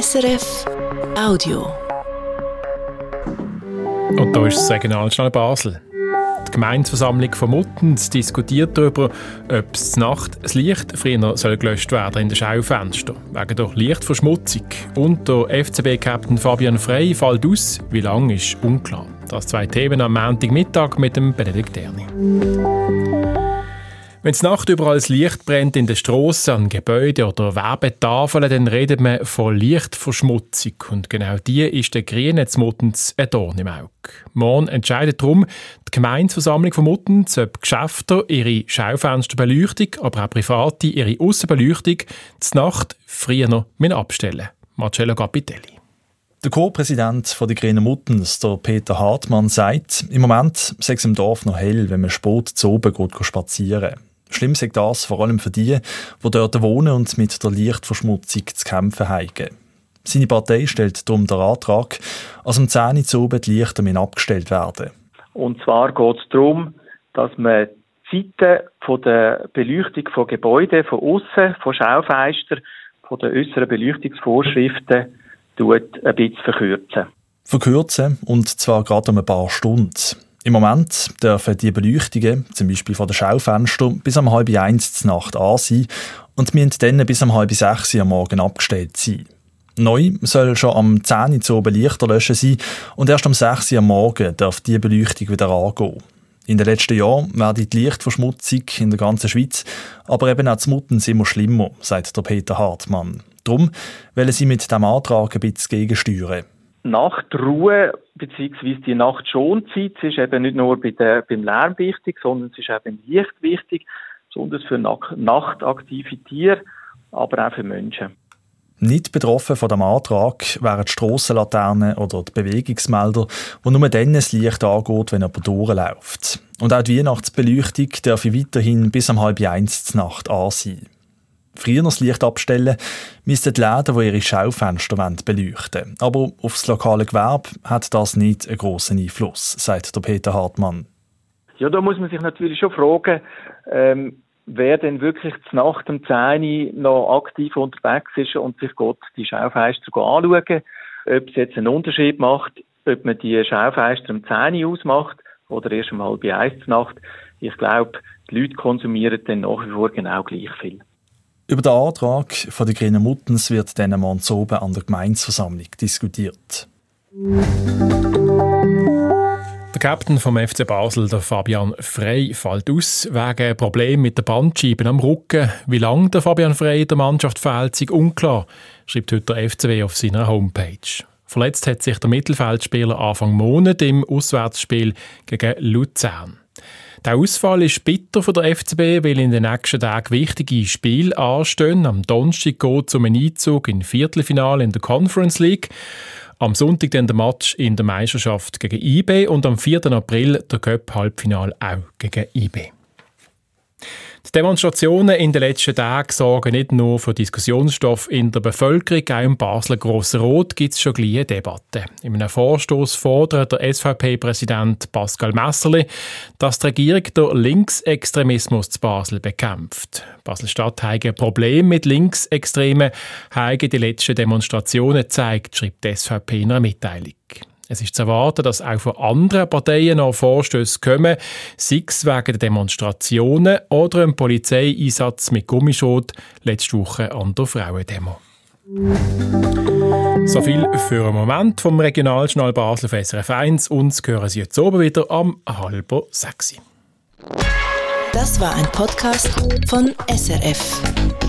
SRF Audio. Und da ist das Regionalschnell Basel. Die Gemeinsversammlung von Muttens diskutiert darüber, ob das Nacht das Licht früher soll gelöscht werden in den Schaufenstern, wegen der Lichtverschmutzung. Und der FCB-Captain Fabian Frey fällt aus, wie lange ist unklar. Das zwei Themen am Montagmittag mit dem Benedikt Erni. Wenn es Nacht überall das Licht brennt in den Strassen, an Gebäuden oder Werbetafeln, dann redet man von Lichtverschmutzung. Und genau die ist der Grünen zu Muttens ein Dorn im Auge. Morgen entscheidet darum die Gemeinsversammlung von Muttens, ob Geschäfte ihre Schaufensterbeleuchtung, aber auch Private ihre Aussenbeleuchtung zur Nacht früher abstellen Marcello Capitelli. Der Co-Präsident der Grünen Muttens, der Peter Hartmann, sagt, im Moment sei es im Dorf noch hell, wenn man spät zu oben geht, spazieren Schlimm ist das vor allem für die, die dort wohnen und mit der Lichtverschmutzung zu kämpfen haben. Seine Partei stellt darum den Antrag, dass am 10 Uhr zu oben die Lichter abgestellt werden. Und zwar geht es darum, dass man die Zeiten von der Beleuchtung von Gebäuden, von außen, von Schaufenstern, von den äußeren Beleuchtungsvorschriften ein bisschen verkürzen. Verkürzen, und zwar gerade um ein paar Stunden. Im Moment dürfen die Beleuchtungen, zum Beispiel von den Schaufenstern, bis um halb eins zur Nacht an sein und müssen dann bis um halb sechs am Morgen abgestellt sein. Neu soll schon am 10 Uhr oben Lichter löschen sein und erst um 6 Uhr am Morgen darf die Beleuchtung wieder angehen. In den letzten Jahren werde die Lichtverschmutzung in der ganzen Schweiz, aber eben auch zu Muttens immer schlimmer, sagt der Peter Hartmann. Darum wollen sie mit diesem Antrag ein bisschen gegensteuern. Nachtruhe bzw. die Nachtschonzeit ist eben nicht nur bei der, beim Lärm wichtig, sondern es ist beim Licht wichtig, besonders für nachtaktive Tiere, aber auch für Menschen. Nicht betroffen von dem Antrag wären die Strassenlaternen oder die Bewegungsmelder, wo nur dann das Licht angeht, wenn jemand durchläuft. Und auch die Weihnachtsbeleuchtung darf weiterhin bis um halb eins Nacht an sein früher das Licht abstellen, müssten die Läden, die ihre Schaufenster beleuchten wollen. Aber auf das lokale Gewerbe hat das nicht einen grossen Einfluss, sagt der Peter Hartmann. Ja, da muss man sich natürlich schon fragen, ähm, wer denn wirklich Nacht um 10 Uhr noch aktiv unterwegs ist und sich Gott die Schaufenster anschauen. Ob es jetzt einen Unterschied macht, ob man die Schaufenster um 10 Uhr ausmacht oder erst um halb eins Nacht. Ich glaube, die Leute konsumieren dann nach wie vor genau gleich viel. Über den Antrag von der Grünen Muttens wird dann am oben an der Gemeinsversammlung diskutiert. Der Captain vom FC Basel, der Fabian Frey, fällt aus wegen Problemen mit der Bandscheibe am Rücken. Wie lange der Fabian Frey der Mannschaft fehlt, ist unklar, schreibt heute der FCW auf seiner Homepage. Verletzt hat sich der Mittelfeldspieler Anfang Monat im Auswärtsspiel gegen Luzern. Der Ausfall ist bitter für der FCB, weil in den nächsten Tagen wichtige Spiele anstehen. Am Donnerstag geht es um einen Einzug in Viertelfinale in der Conference League. Am Sonntag dann der Match in der Meisterschaft gegen IB und am 4. April der Cup-Halbfinale auch gegen IB. Demonstrationen in den letzten Tagen sorgen nicht nur für Diskussionsstoff in der Bevölkerung, auch im Basler Grossen Rot gibt es schon gleich Debatten. In einem Vorstoß fordert der SVP-Präsident Pascal Messerli, dass die Regierung den Linksextremismus zu Basel bekämpft. Basel-Stadt hat ein Problem mit Linksextremen, haben die letzten Demonstrationen gezeigt, schreibt die SVP in einer Mitteilung. Es ist zu erwarten, dass auch von anderen Parteien noch Vorstöße kommen, sei es wegen der Demonstrationen oder einem Polizeieinsatz mit Gummischot letzte Woche an der Frauendemo. So viel für einen Moment vom Regionaljournal Basel auf SRF 1. Uns hören Sie jetzt oben wieder am halber sechs. Das war ein Podcast von SRF.